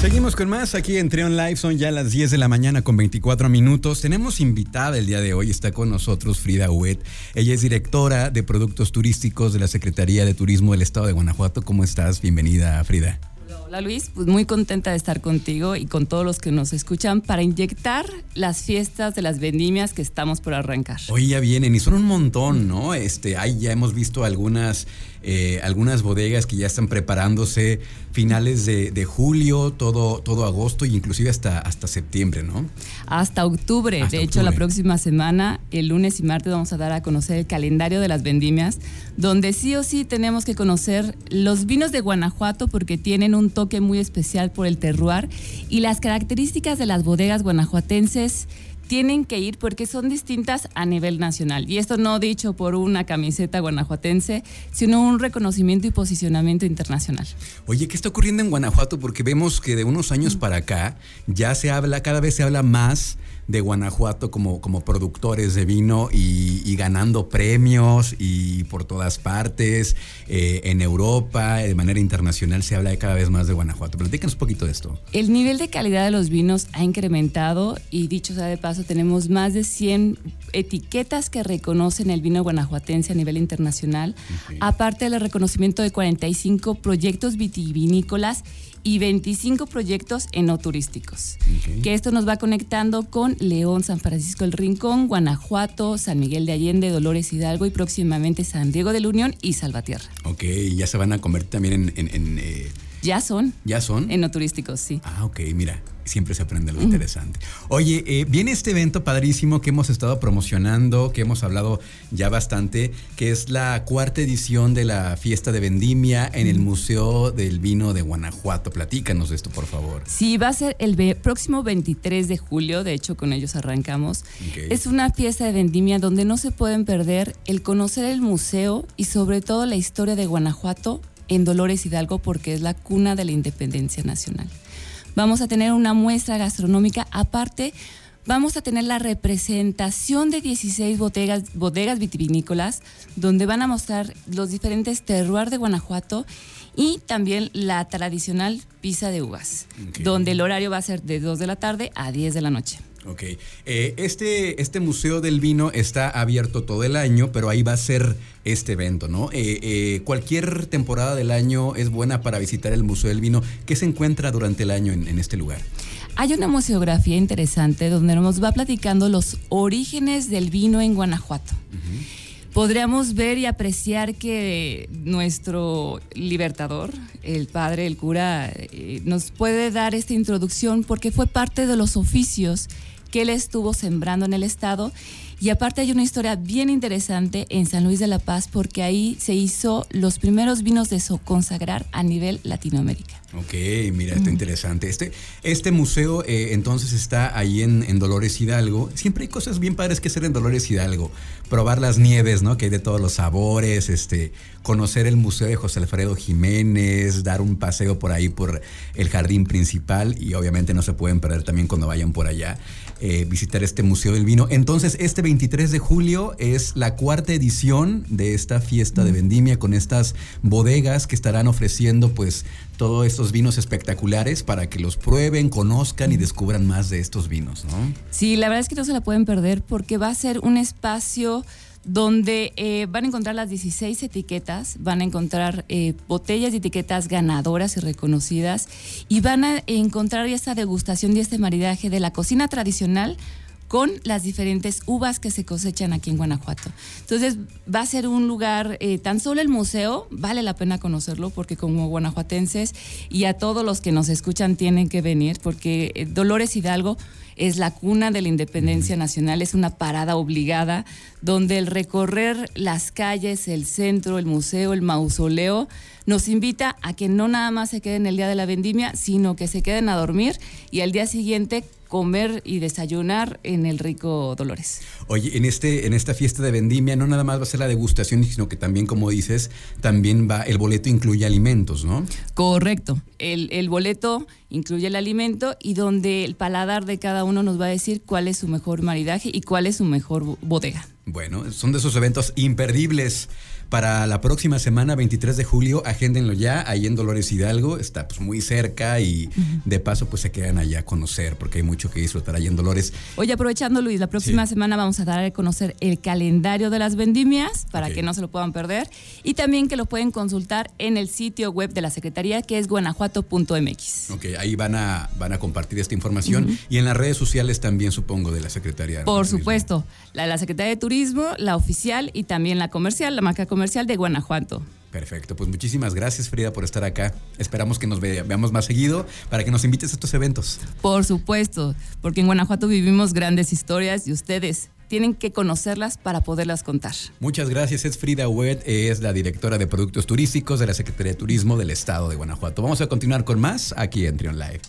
Seguimos con más aquí en Trion Live, son ya las 10 de la mañana con 24 minutos. Tenemos invitada el día de hoy, está con nosotros Frida Huet. Ella es directora de productos turísticos de la Secretaría de Turismo del Estado de Guanajuato. ¿Cómo estás? Bienvenida, Frida. Hola Luis, pues muy contenta de estar contigo y con todos los que nos escuchan para inyectar las fiestas de las vendimias que estamos por arrancar. Hoy ya vienen y son un montón, ¿no? Este, ahí ya hemos visto algunas eh, algunas bodegas que ya están preparándose finales de, julio, todo, todo agosto e inclusive hasta, hasta septiembre, ¿no? Hasta octubre. de hecho, la próxima semana, el lunes y martes, vamos a dar a conocer el calendario de las vendimias, donde sí o sí tenemos que conocer los vinos de Guanajuato porque tienen un toque muy especial por el terroir y las características de las bodegas guanajuatenses tienen que ir porque son distintas a nivel nacional. Y esto no dicho por una camiseta guanajuatense, sino un reconocimiento y posicionamiento internacional. Oye, ¿qué está ocurriendo en Guanajuato? Porque vemos que de unos años para acá ya se habla, cada vez se habla más de Guanajuato como, como productores de vino y, ganando premios y por todas partes, eh, en Europa, de manera internacional se habla cada vez más de Guanajuato. Platícanos un poquito de esto. El nivel de calidad de los vinos ha incrementado y dicho sea de paso, tenemos más de 100 etiquetas que reconocen el vino guanajuatense a nivel internacional, aparte del reconocimiento de 45 proyectos vitivinícolas y 25 proyectos enoturísticos. Que esto nos va conectando con León, San Francisco del Rincón, Guanajuato, San Miguel de Allende, Dolores Hidalgo y próximamente San Diego de la Unión y Salvatierra. Ok, ya se van a convertir también en... Eh, ya son. ¿Ya son? Enoturísticos, sí. Ah, ok, mira siempre se aprende algo interesante. Oye, eh, viene este evento padrísimo que hemos estado promocionando, que hemos hablado ya bastante, que es la cuarta edición de la fiesta de vendimia en el Museo del Vino de Guanajuato. Platícanos de esto, por favor. Sí, va a ser el próximo 23 de julio, de hecho con ellos arrancamos. Es una fiesta de vendimia donde no se pueden perder el conocer el museo y sobre todo la historia de Guanajuato en Dolores Hidalgo porque es la cuna de la independencia nacional. Vamos a tener una muestra gastronómica aparte. Vamos a tener la representación de 16 bodegas, bodegas vitivinícolas, donde van a mostrar los diferentes terroirs de Guanajuato y también la tradicional pizza de uvas, donde el horario va a ser de 2 de la tarde a 10 de la noche. Ok. Eh, este, este Museo del Vino está abierto todo el año, pero ahí va a ser este evento, ¿no? Eh, eh, cualquier temporada del año es buena para visitar el Museo del Vino. ¿Qué se encuentra durante el año en, este lugar? Hay una museografía interesante donde nos va platicando los orígenes del vino en Guanajuato. Podríamos ver y apreciar que nuestro libertador, el padre, el cura, nos puede dar esta introducción porque fue parte de los oficios que él estuvo sembrando en el estado. Y aparte hay una historia bien interesante en San Luis de la Paz porque ahí se hizo los primeros vinos de consagrar a nivel Latinoamérica. Ok, mira, está interesante. Este, este museo eh, entonces está ahí en, Dolores Hidalgo. Siempre hay cosas bien padres que hacer en Dolores Hidalgo. Probar las nieves, ¿no? Que hay de todos los sabores, este, conocer el museo de José Alfredo Jiménez, dar un paseo por ahí por el jardín principal y obviamente no se pueden perder también cuando vayan por allá. Eh, visitar este Museo del Vino. Entonces, este 23 de julio es la cuarta edición de esta fiesta de vendimia con estas bodegas que estarán ofreciendo pues todos estos vinos espectaculares para que los prueben, conozcan y descubran más de estos vinos, ¿no? Sí, la verdad es que no se la pueden perder porque va a ser un espacio donde eh, van a encontrar las 16 etiquetas, van a encontrar eh, botellas y etiquetas ganadoras y reconocidas y van a encontrar esta degustación y este maridaje de la cocina tradicional con las diferentes uvas que se cosechan aquí en Guanajuato. Entonces va a ser un lugar, eh, tan solo el museo, vale la pena conocerlo porque como guanajuatenses y a todos los que nos escuchan tienen que venir porque Dolores Hidalgo es la cuna de la independencia nacional, es una parada obligada donde el recorrer las calles, el centro, el museo, el mausoleo, nos invita a que no nada más se queden el día de la vendimia, sino que se queden a dormir y al día siguiente comer y desayunar en el rico Dolores. Oye, en este en esta fiesta de vendimia no nada más va a ser la degustación, sino que también, como dices, también va el boleto incluye alimentos, ¿no? Correcto. El, el boleto incluye el alimento y donde el paladar de cada uno nos va a decir cuál es su mejor maridaje y cuál es su mejor bodega. Bueno, son de esos eventos imperdibles para la próxima semana, 23 de julio, agéndenlo ya, ahí en Dolores Hidalgo, está pues muy cerca y de paso pues se quedan allá a conocer porque hay mucho que disfrutar ahí en Dolores. Oye, aprovechando Luis, la próxima semana vamos a dar a conocer el calendario de las vendimias para que no se lo puedan perder. Y también que lo pueden consultar en el sitio web de la Secretaría que es guanajuato.mx. Ok, ahí van a, van a compartir esta información. Y en las redes sociales también supongo de la Secretaría. Por supuesto, la de la Secretaría de Turismo, la oficial y también la comercial, la marca comercial de Guanajuato. Perfecto, pues muchísimas gracias Frida por estar acá. Esperamos que nos veamos más seguido para que nos invites a estos eventos. Por supuesto, porque en Guanajuato vivimos grandes historias y ustedes tienen que conocerlas para poderlas contar. Muchas gracias, es Frida Wed, es la directora de productos turísticos de la Secretaría de Turismo del Estado de Guanajuato. Vamos a continuar con más aquí en Trion Live.